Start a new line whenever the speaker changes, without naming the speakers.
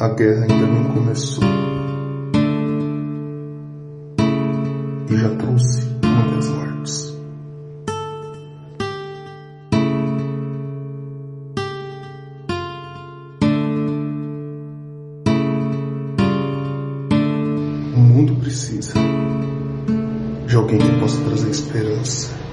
a guerra ainda nem começou. E já trouxe muitas mortes. O mundo precisa de alguém que possa trazer esperança